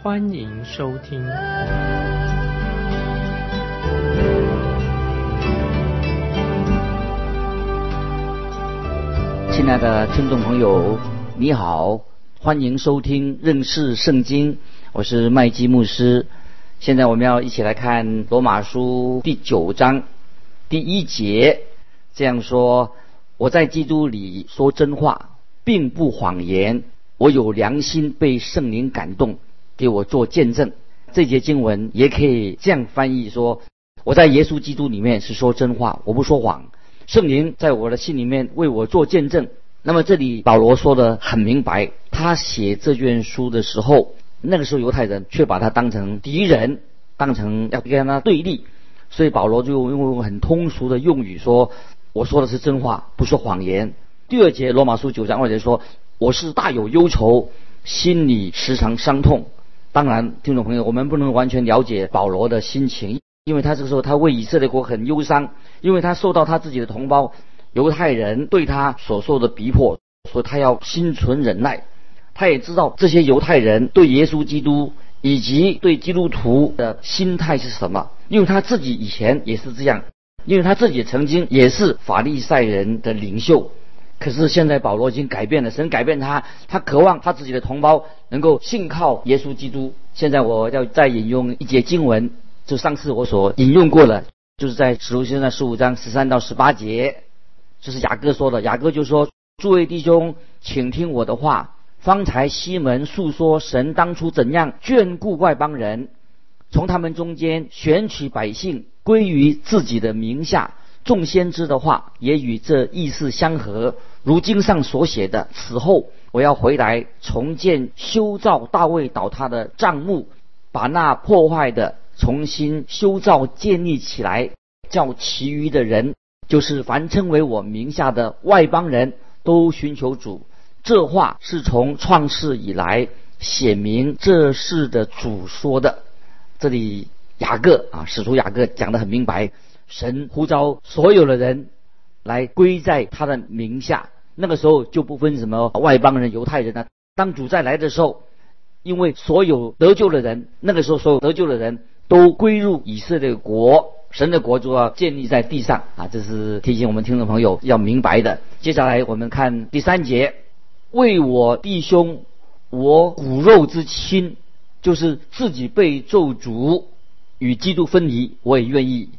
欢迎收听。亲爱的听众朋友，你好，欢迎收听认识圣经，我是麦基牧师。现在我们要一起来看罗马书第九章第一节。这样说，我在基督里说真话，并不谎言。我有良心，被圣灵感动，给我做见证。这节经文也可以这样翻译说：我在耶稣基督里面是说真话，我不说谎。圣灵在我的心里面为我做见证。那么这里保罗说的很明白，他写这卷书的时候，那个时候犹太人却把他当成敌人，当成要跟他对立，所以保罗就用很通俗的用语说。我说的是真话，不说谎言。第二节罗马书九章二节说：“我是大有忧愁，心里时常伤痛。”当然，听众朋友，我们不能完全了解保罗的心情，因为他这个时候他为以色列国很忧伤，因为他受到他自己的同胞犹太人对他所受的逼迫，所以他要心存忍耐。他也知道这些犹太人对耶稣基督以及对基督徒的心态是什么，因为他自己以前也是这样。因为他自己曾经也是法利赛人的领袖，可是现在保罗已经改变了，神改变他，他渴望他自己的同胞能够信靠耶稣基督。现在我要再引用一节经文，就上次我所引用过了，就是在使徒行传十五章十三到十八节，这是雅各说的。雅各就说：“诸位弟兄，请听我的话。方才西门诉说神当初怎样眷顾外邦人，从他们中间选取百姓。”归于自己的名下，众先知的话也与这意思相合。如经上所写的：“此后我要回来重建修造大卫倒塌的帐幕，把那破坏的重新修造建立起来，叫其余的人，就是凡称为我名下的外邦人都寻求主。”这话是从创世以来显明这事的主说的。这里。雅各啊，使徒雅各讲得很明白，神呼召所有的人来归在他的名下。那个时候就不分什么外邦人、犹太人啊。当主再来的时候，因为所有得救的人，那个时候所有得救的人都归入以色列国，神的国就要建立在地上啊。这是提醒我们听众朋友要明白的。接下来我们看第三节，为我弟兄，我骨肉之亲，就是自己被咒诅。与基督分离，我也愿意。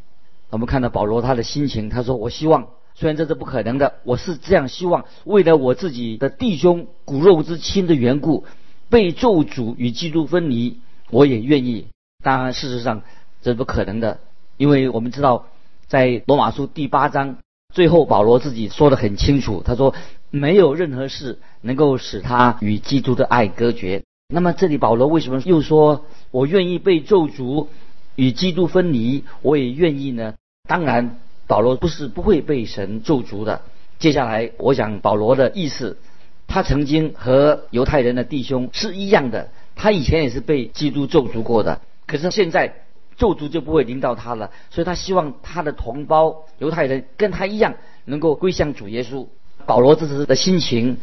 我们看到保罗他的心情，他说：“我希望，虽然这是不可能的，我是这样希望，为了我自己的弟兄骨肉之亲的缘故，被咒诅与基督分离，我也愿意。当然，事实上这是不可能的，因为我们知道，在罗马书第八章最后，保罗自己说的很清楚，他说没有任何事能够使他与基督的爱隔绝。那么，这里保罗为什么又说我愿意被咒诅？与基督分离，我也愿意呢。当然，保罗不是不会被神咒诅的。接下来，我想保罗的意思，他曾经和犹太人的弟兄是一样的，他以前也是被基督咒诅过的。可是现在咒诅就不会临到他了，所以他希望他的同胞犹太人跟他一样，能够归向主耶稣。保罗这时的心情，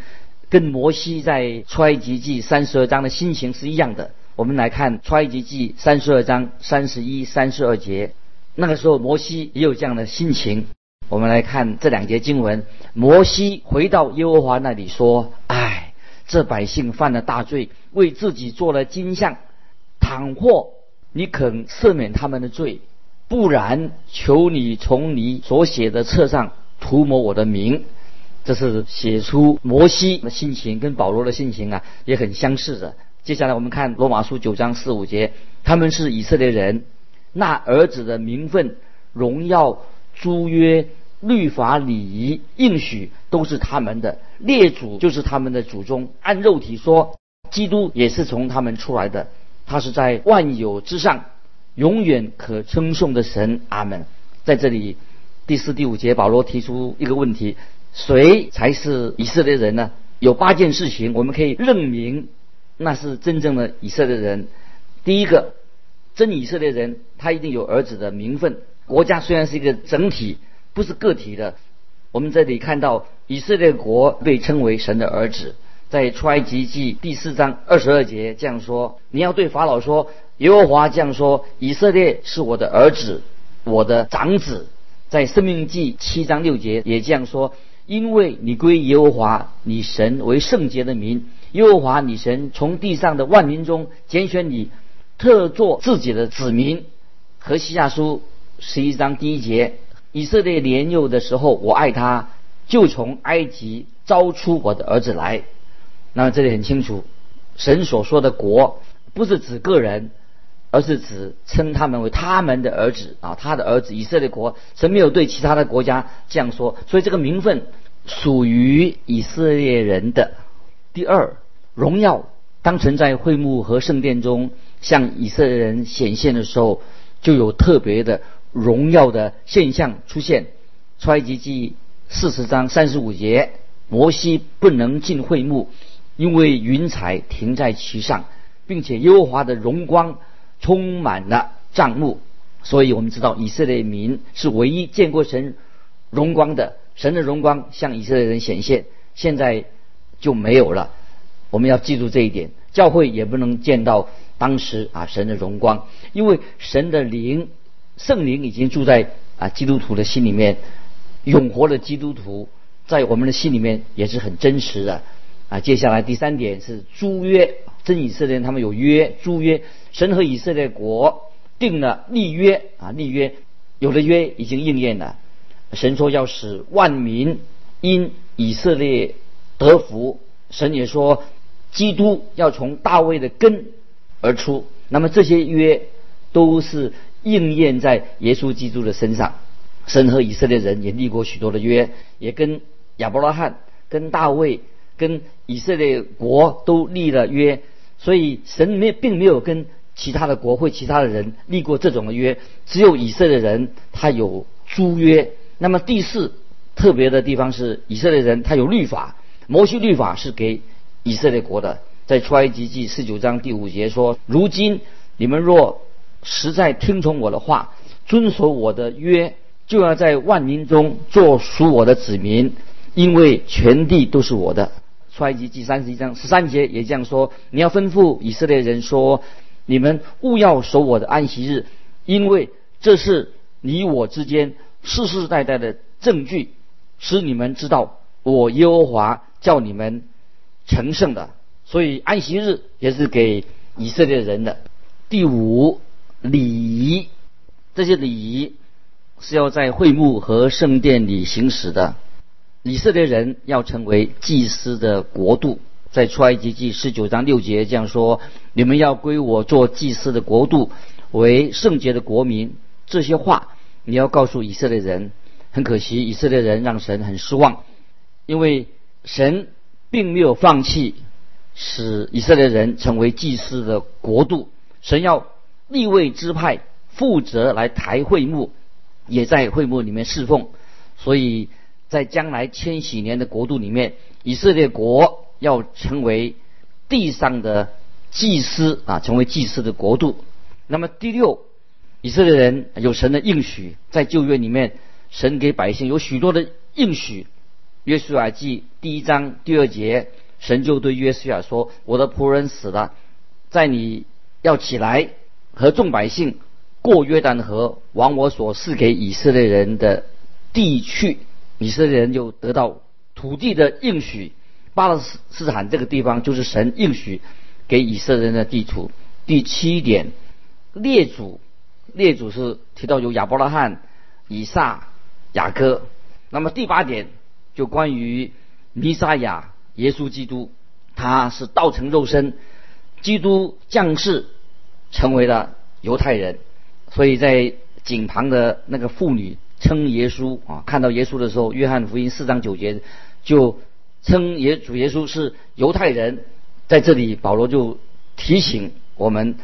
跟摩西在出埃及记三十二章的心情是一样的。我们来看《出埃及记》三十二章三十一、三十二节，那个时候摩西也有这样的心情。我们来看这两节经文：摩西回到耶和华那里说：“唉，这百姓犯了大罪，为自己做了金像。倘或你肯赦免他们的罪，不然，求你从你所写的册上涂抹我的名。”这是写出摩西的心情，跟保罗的心情啊也很相似的。接下来我们看罗马书九章四五节，他们是以色列人，那儿子的名分、荣耀、租约、律法、礼仪、应许都是他们的，列祖就是他们的祖宗。按肉体说，基督也是从他们出来的，他是在万有之上，永远可称颂的神。阿门。在这里，第四、第五节，保罗提出一个问题：谁才是以色列人呢？有八件事情，我们可以认明那是真正的以色列人。第一个，真以色列人，他一定有儿子的名分。国家虽然是一个整体，不是个体的。我们这里看到以色列国被称为神的儿子，在出埃及记第四章二十二节这样说：“你要对法老说，耶和华这样说：以色列是我的儿子，我的长子。”在生命记七章六节也这样说：“因为你归耶和华你神为圣洁的民，耶和华你神从地上的万民中拣选你，特作自己的子民。”和西亚书十一章第一节。以色列年幼的时候，我爱他，就从埃及招出我的儿子来。那这里很清楚，神所说的国不是指个人，而是指称他们为他们的儿子啊，他的儿子以色列国。神没有对其他的国家这样说，所以这个名分属于以色列人的。第二，荣耀当存在会幕和圣殿中向以色列人显现的时候，就有特别的。荣耀的现象出现，出埃及记四十章三十五节，摩西不能进会幕，因为云彩停在其上，并且优华的荣光充满了帐幕。所以我们知道以色列民是唯一见过神荣光的，神的荣光向以色列人显现，现在就没有了。我们要记住这一点，教会也不能见到当时啊神的荣光，因为神的灵。圣灵已经住在啊基督徒的心里面，永活的基督徒在我们的心里面也是很真实的啊。接下来第三点是租约，真以色列人他们有约，租约，神和以色列国定了立约啊，立约有的约已经应验了。神说要使万民因以色列得福，神也说基督要从大卫的根而出。那么这些约都是。应验在耶稣基督的身上，神和以色列人也立过许多的约，也跟亚伯拉罕、跟大卫、跟以色列国都立了约，所以神没并没有跟其他的国会、其他的人立过这种的约，只有以色列人他有租约。那么第四特别的地方是以色列人他有律法，摩西律法是给以色列国的，在出埃及记十九章第五节说：如今你们若实在听从我的话，遵守我的约，就要在万民中做属我的子民，因为全地都是我的。出埃及记三十一章十三节也这样说：你要吩咐以色列人说，你们勿要守我的安息日，因为这是你我之间世世代代的证据，使你们知道我耶和华叫你们成圣的。所以安息日也是给以色列人的。第五。礼仪，这些礼仪是要在会幕和圣殿里行使的。以色列人要成为祭司的国度，在出埃及记十九章六节这样说：“你们要归我做祭司的国度，为圣洁的国民。”这些话你要告诉以色列人。很可惜，以色列人让神很失望，因为神并没有放弃使以色列人成为祭司的国度。神要。立位支派负责来抬会幕，也在会幕里面侍奉，所以在将来千禧年的国度里面，以色列国要成为地上的祭司啊，成为祭司的国度。那么第六，以色列人有神的应许，在旧约里面，神给百姓有许多的应许。约书亚记第一章第二节，神就对约书亚说：“我的仆人死了，在你要起来。”和众百姓过约旦河，往我所赐给以色列人的地去，以色列人就得到土地的应许。巴勒斯坦这个地方就是神应许给以色列人的地图。第七点，列祖，列祖是提到有亚伯拉罕、以撒、雅各。那么第八点就关于弥撒亚耶稣基督，他是道成肉身，基督降世。成为了犹太人，所以在井旁的那个妇女称耶稣啊，看到耶稣的时候，约翰福音四章九节就称耶主耶稣是犹太人。在这里，保罗就提醒我们，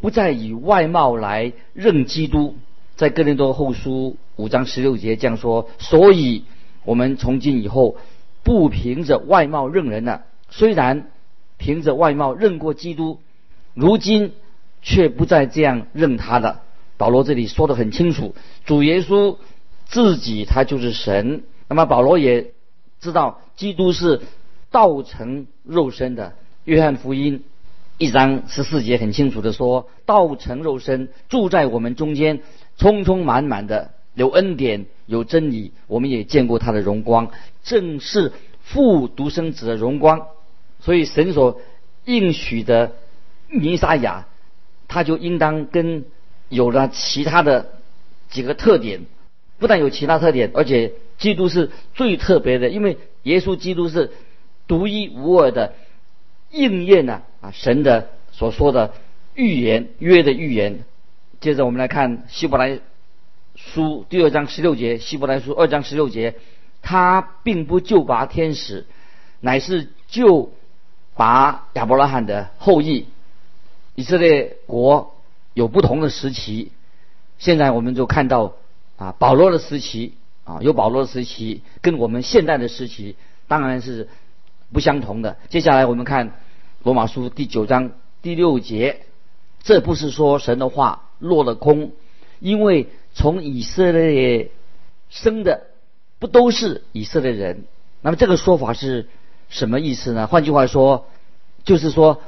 不再以外貌来认基督。在哥林多后书五章十六节这样说：所以我们从今以后不凭着外貌认人了。虽然凭着外貌认过基督，如今却不再这样认他了。保罗这里说的很清楚，主耶稣自己他就是神。那么保罗也知道基督是道成肉身的。约翰福音一章十四节很清楚的说，道成肉身住在我们中间，充充满满的有恩典有真理。我们也见过他的荣光，正是父独生子的荣光。所以神所应许的弥撒亚，他就应当跟有了其他的几个特点，不但有其他特点，而且基督是最特别的，因为耶稣基督是独一无二的应验了啊神的所说的预言约的预言。接着我们来看希伯来书第二章十六节，希伯来书二章十六节，他并不救拔天使，乃是救拔亚伯拉罕的后裔，以色列国。有不同的时期，现在我们就看到啊，保罗的时期啊，有保罗的时期，跟我们现代的时期当然是不相同的。接下来我们看罗马书第九章第六节，这不是说神的话落了空，因为从以色列生的不都是以色列人。那么这个说法是什么意思呢？换句话说，就是说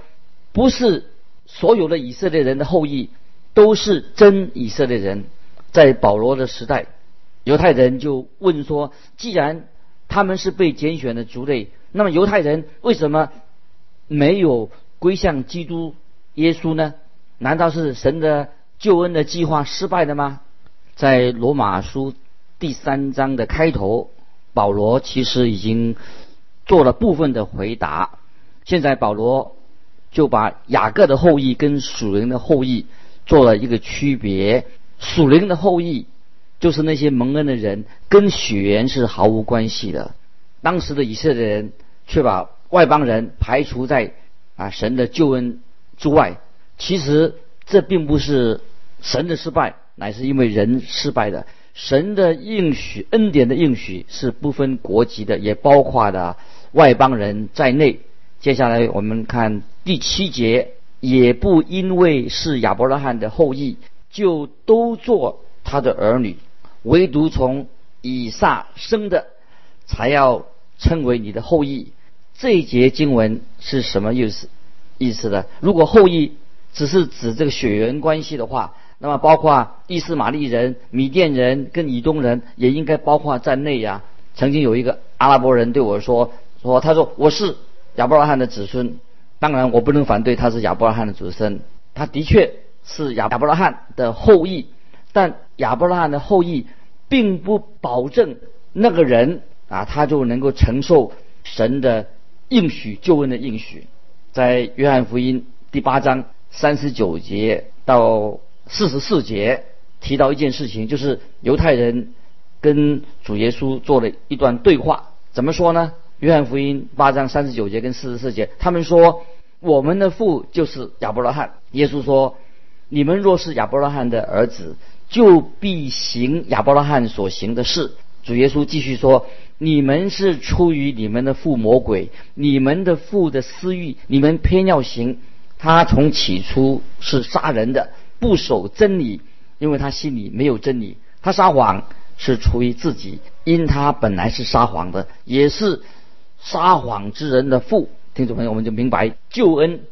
不是。所有的以色列人的后裔都是真以色列人。在保罗的时代，犹太人就问说：既然他们是被拣选的族类，那么犹太人为什么没有归向基督耶稣呢？难道是神的救恩的计划失败了吗？在罗马书第三章的开头，保罗其实已经做了部分的回答。现在保罗。就把雅各的后裔跟属灵的后裔做了一个区别。属灵的后裔就是那些蒙恩的人，跟血缘是毫无关系的。当时的以色列人却把外邦人排除在啊神的救恩之外。其实这并不是神的失败，乃是因为人失败的。神的应许恩典的应许是不分国籍的，也包括的外邦人在内。接下来我们看第七节，也不因为是亚伯拉罕的后裔，就都做他的儿女，唯独从以撒生的，才要称为你的后裔。这一节经文是什么意思？意思的，如果后裔只是指这个血缘关系的话，那么包括伊斯玛利人、米甸人跟以东人也应该包括在内呀。曾经有一个阿拉伯人对我说：“说他说我是。”亚伯拉罕的子孙，当然我不能反对他是亚伯拉罕的子孙，他的确是亚伯拉罕的后裔，但亚伯拉罕的后裔并不保证那个人啊他就能够承受神的应许救恩的应许。在约翰福音第八章三十九节到四十四节提到一件事情，就是犹太人跟主耶稣做了一段对话，怎么说呢？约翰福音八章三十九节跟四十四节，他们说我们的父就是亚伯拉罕。耶稣说：“你们若是亚伯拉罕的儿子，就必行亚伯拉罕所行的事。”主耶稣继续说：“你们是出于你们的父魔鬼，你们的父的私欲，你们偏要行。他从起初是杀人的，不守真理，因为他心里没有真理。他撒谎是出于自己，因他本来是撒谎的，也是。”撒谎之人的父，听众朋友，我们就明白救恩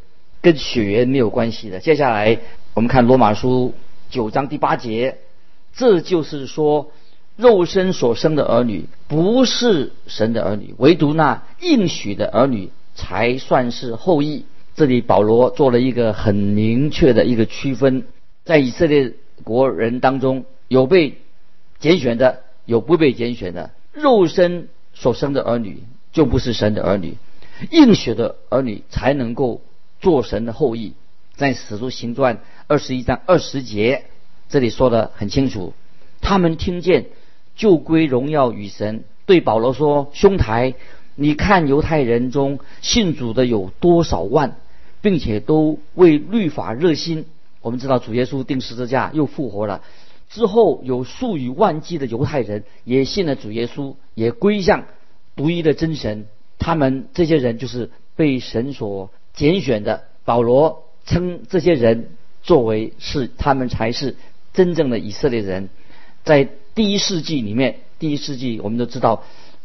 跟血缘没有关系的。接下来我们看罗马书九章第八节，这就是说，肉身所生的儿女不是神的儿女，唯独那应许的儿女才算是后裔。这里保罗做了一个很明确的一个区分，在以色列国人当中，有被拣选的，有不被拣选的，肉身所生的儿女。就不是神的儿女，应许的儿女才能够做神的后裔。在使徒行传二十一章二十节，这里说的很清楚。他们听见就归荣耀与神，对保罗说：“兄台，你看犹太人中信主的有多少万，并且都为律法热心，我们知道主耶稣定十字架又复活了，之后有数以万计的犹太人也信了主耶稣，也归向独一的真神。他们这些人就是被神所拣选的。保罗称这些人作为是他们才是真正的以色列人。在第一世纪里面，第一世纪我们都知道，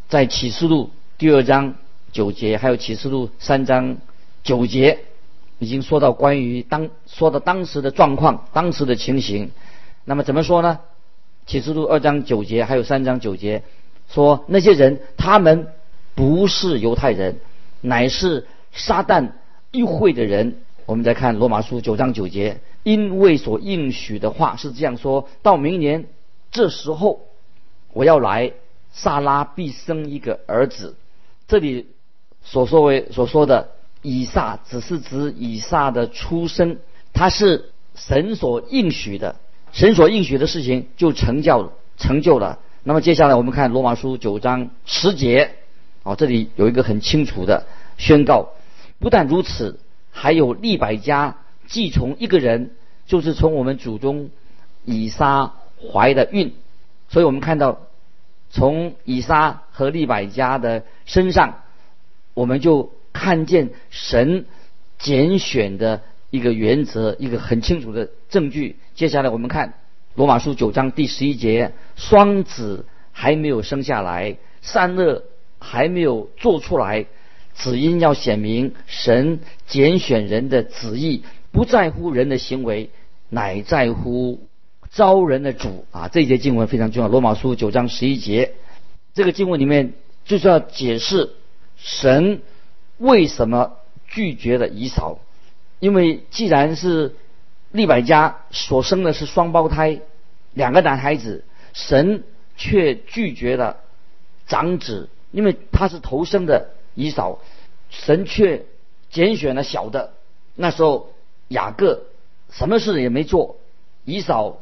在启示录第二章九节，还有启示录三章九节。已经说到关于当说到当时的状况，当时的情形。那么怎么说呢？启示录二章九节还有三章九节说，那些人他们不是犹太人，乃是撒旦议会的人。我们再看罗马书九章九节，因为所应许的话是这样说：到明年这时候，我要来，萨拉必生一个儿子。这里所说为所说的。以撒只是指以撒的出生，他是神所应许的，神所应许的事情就成就成就了。那么接下来我们看罗马书九章十节，哦，这里有一个很清楚的宣告。不但如此，还有利百加既从一个人，就是从我们祖宗以撒怀的孕。所以我们看到，从以撒和利百加的身上，我们就。看见神拣选的一个原则，一个很清楚的证据。接下来我们看罗马书九章第十一节：双子还没有生下来，善恶还没有做出来，只因要显明神拣选人的旨意，不在乎人的行为，乃在乎招人的主啊！这一节经文非常重要。罗马书九章十一节，这个经文里面就是要解释神。为什么拒绝了以扫？因为既然是利百加所生的是双胞胎，两个男孩子，神却拒绝了长子，因为他是头生的以扫，神却拣选了小的。那时候雅各什么事也没做，以扫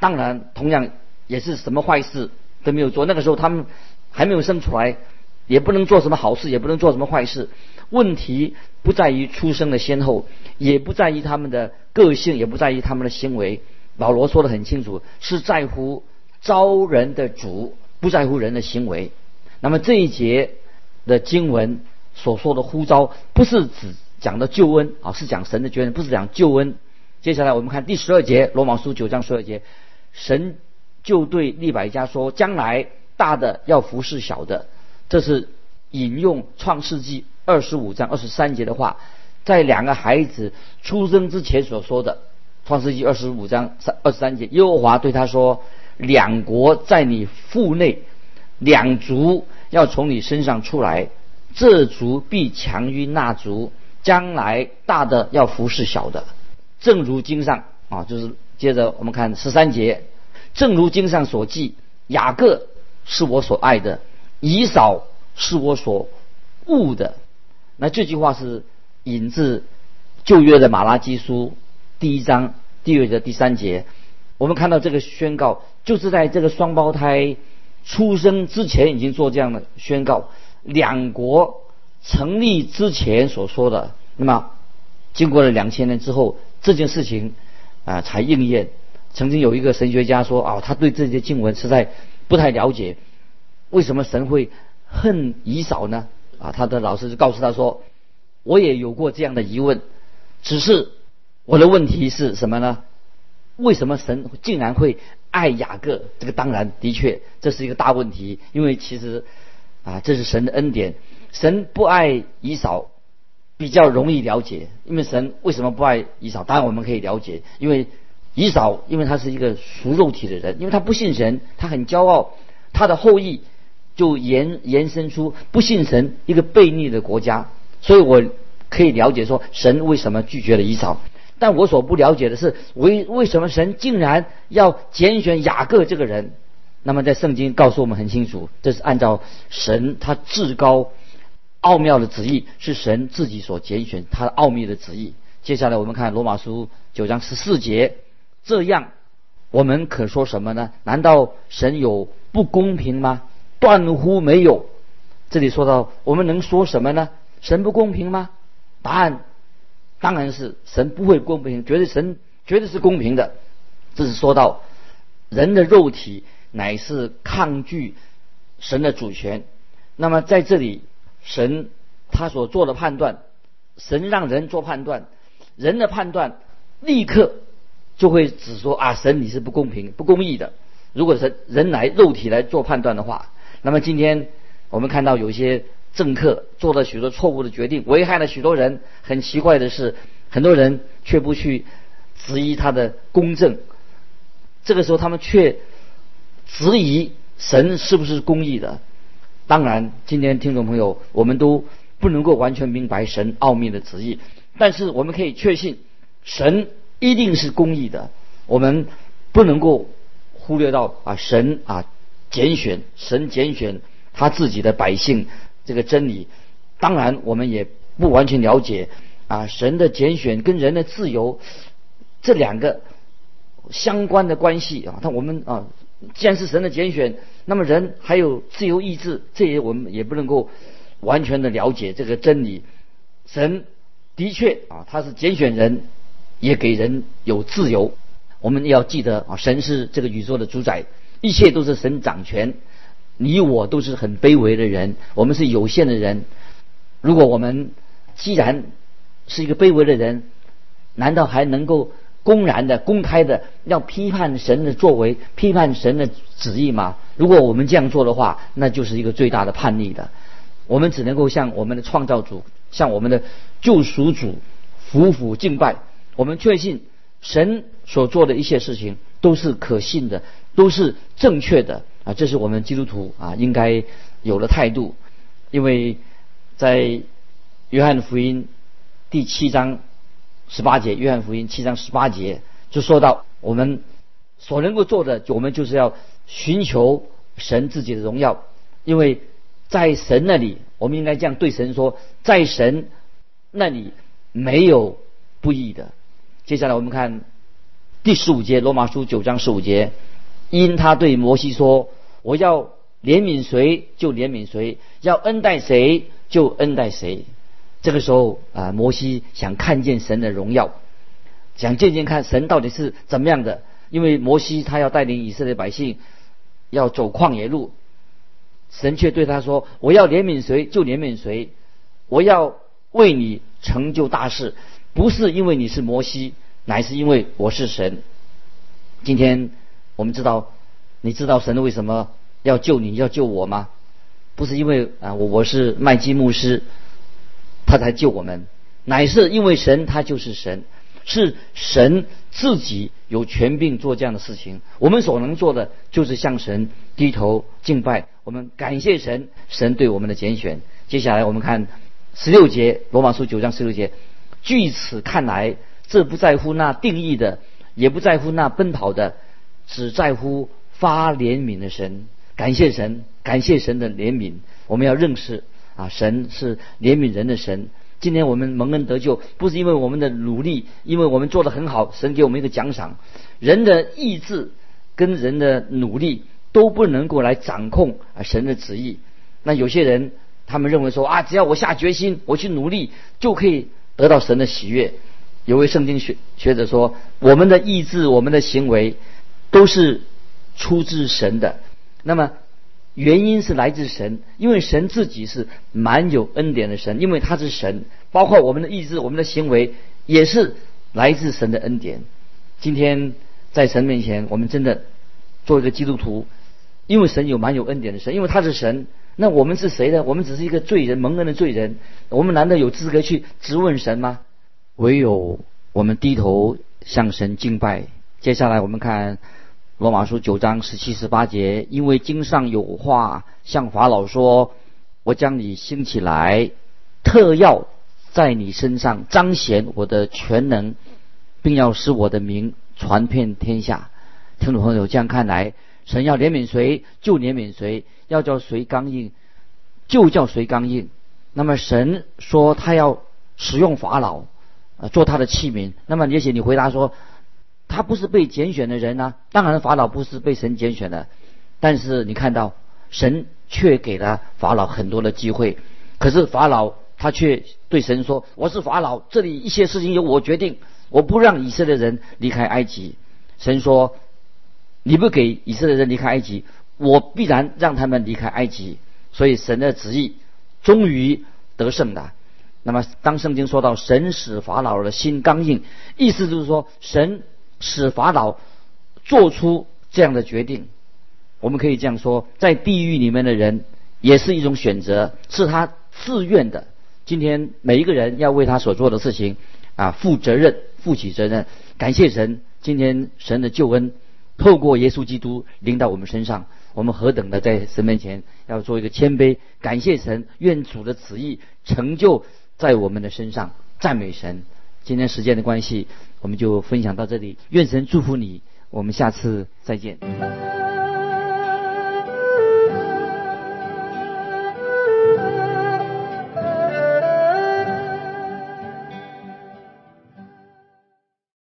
当然同样也是什么坏事都没有做。那个时候他们还没有生出来，也不能做什么好事，也不能做什么坏事。问题不在于出生的先后，也不在于他们的个性，也不在于他们的行为。保罗说的很清楚，是在乎招人的主，不在乎人的行为。那么这一节的经文所说的呼召，不是指讲的救恩啊，是讲神的救恩，不是讲救恩。接下来我们看第十二节，罗马书九章十二节，神就对利百加说：“将来大的要服侍小的。”这是引用创世纪。二十五章二十三节的话，在两个孩子出生之前所说的《创世纪》二十五章三二十三节，耶和华对他说：“两国在你腹内，两族要从你身上出来，这族必强于那族，将来大的要服侍小的。”正如经上啊，就是接着我们看十三节，正如经上所记，雅各是我所爱的，以扫是我所恶的。那这句话是引自旧约的马拉基书第一章第二节第三节。我们看到这个宣告，就是在这个双胞胎出生之前已经做这样的宣告。两国成立之前所说的，那么经过了两千年之后，这件事情啊才应验。曾经有一个神学家说啊，他对这些经文实在不太了解，为什么神会恨以扫呢？啊，他的老师就告诉他说：“我也有过这样的疑问，只是我的问题是什么呢？为什么神竟然会爱雅各？这个当然的确这是一个大问题，因为其实啊，这是神的恩典。神不爱以扫比较容易了解，因为神为什么不爱以扫？当然我们可以了解，因为以扫因为他是一个属肉体的人，因为他不信神，他很骄傲，他的后裔。”就延延伸出不信神一个悖逆的国家，所以我可以了解说神为什么拒绝了以扫，但我所不了解的是为为什么神竟然要拣选雅各这个人？那么在圣经告诉我们很清楚，这是按照神他至高奥妙的旨意，是神自己所拣选他的奥秘的旨意。接下来我们看罗马书九章十四节，这样我们可说什么呢？难道神有不公平吗？断乎没有。这里说到，我们能说什么呢？神不公平吗？答案当然是神不会公平，绝对神绝对是公平的。这是说到人的肉体乃是抗拒神的主权。那么在这里，神他所做的判断，神让人做判断，人的判断立刻就会指说啊，神你是不公平、不公义的。如果是人来肉体来做判断的话，那么今天我们看到有些政客做了许多错误的决定，危害了许多人。很奇怪的是，很多人却不去质疑他的公正。这个时候，他们却质疑神是不是公义的。当然，今天听众朋友，我们都不能够完全明白神奥秘的旨意，但是我们可以确信，神一定是公义的。我们不能够忽略到啊，神啊拣选，神拣选他自己的百姓这个真理。当然，我们也不完全了解啊，神的拣选跟人的自由这两个相关的关系啊。他我们啊。既然是神的拣选，那么人还有自由意志，这些我们也不能够完全的了解这个真理。神的确啊，他是拣选人，也给人有自由。我们要记得啊，神是这个宇宙的主宰，一切都是神掌权。你我都是很卑微的人，我们是有限的人。如果我们既然是一个卑微的人，难道还能够？公然的、公开的要批判神的作为、批判神的旨意吗？如果我们这样做的话，那就是一个最大的叛逆的。我们只能够向我们的创造主、向我们的救赎主俯伏敬拜。我们确信神所做的一切事情都是可信的，都是正确的啊！这是我们基督徒啊应该有的态度。因为在约翰福音第七章。十八节，约翰福音七章十八节就说到，我们所能够做的，我们就是要寻求神自己的荣耀，因为在神那里，我们应该这样对神说，在神那里没有不义的。接下来我们看第十五节，罗马书九章十五节，因他对摩西说：“我要怜悯谁就怜悯谁，要恩待谁就恩待谁。”这个时候啊，摩西想看见神的荣耀，想见见看神到底是怎么样的。因为摩西他要带领以色列百姓要走旷野路，神却对他说：“我要怜悯谁就怜悯谁，我要为你成就大事，不是因为你是摩西，乃是因为我是神。”今天我们知道，你知道神为什么要救你要救我吗？不是因为啊，我我是麦基牧师。他才救我们，乃是因为神他就是神，是神自己有权柄做这样的事情。我们所能做的就是向神低头敬拜，我们感谢神，神对我们的拣选。接下来我们看十六节，罗马书九章十六节。据此看来，这不在乎那定义的，也不在乎那奔跑的，只在乎发怜悯的神。感谢神，感谢神的怜悯。我们要认识。啊，神是怜悯人的神。今天我们蒙恩得救，不是因为我们的努力，因为我们做得很好，神给我们一个奖赏。人的意志跟人的努力都不能够来掌控啊神的旨意。那有些人他们认为说啊，只要我下决心，我去努力，就可以得到神的喜悦。有位圣经学学者说，我们的意志、我们的行为都是出自神的。那么。原因是来自神，因为神自己是蛮有恩典的神，因为他是神，包括我们的意志、我们的行为也是来自神的恩典。今天在神面前，我们真的做一个基督徒，因为神有蛮有恩典的神，因为他是神。那我们是谁呢？我们只是一个罪人，蒙恩的罪人。我们难道有资格去质问神吗？唯有我们低头向神敬拜。接下来我们看。罗马书九章十七十八节，因为经上有话向法老说：“我将你兴起来，特要在你身上彰显我的全能，并要使我的名传遍天下。”听众朋友，这样看来，神要怜悯谁就怜悯谁，要叫谁刚硬就叫谁刚硬。那么神说他要使用法老，呃，做他的器皿。那么也许你回答说。他不是被拣选的人呢，当然法老不是被神拣选的，但是你看到神却给了法老很多的机会，可是法老他却对神说：“我是法老，这里一些事情由我决定，我不让以色列人离开埃及。神说，你不给以色列人离开埃及，我必然让他们离开埃及。所以神的旨意终于得胜的。那么当圣经说到神使法老的心刚硬，意思就是说神使法老做出这样的决定。我们可以这样说，在地狱里面的人也是一种选择，是他自愿的。今天每一个人要为他所做的事情啊负责任、负起责任。感谢神，今天神的救恩透过耶稣基督临到我们身上，我们何等的在神面前要做一个谦卑，感谢神，愿主的旨意成就在我们的身上，赞美神。今天时间的关系，我们就分享到这里，愿神祝福你，我们下次再见。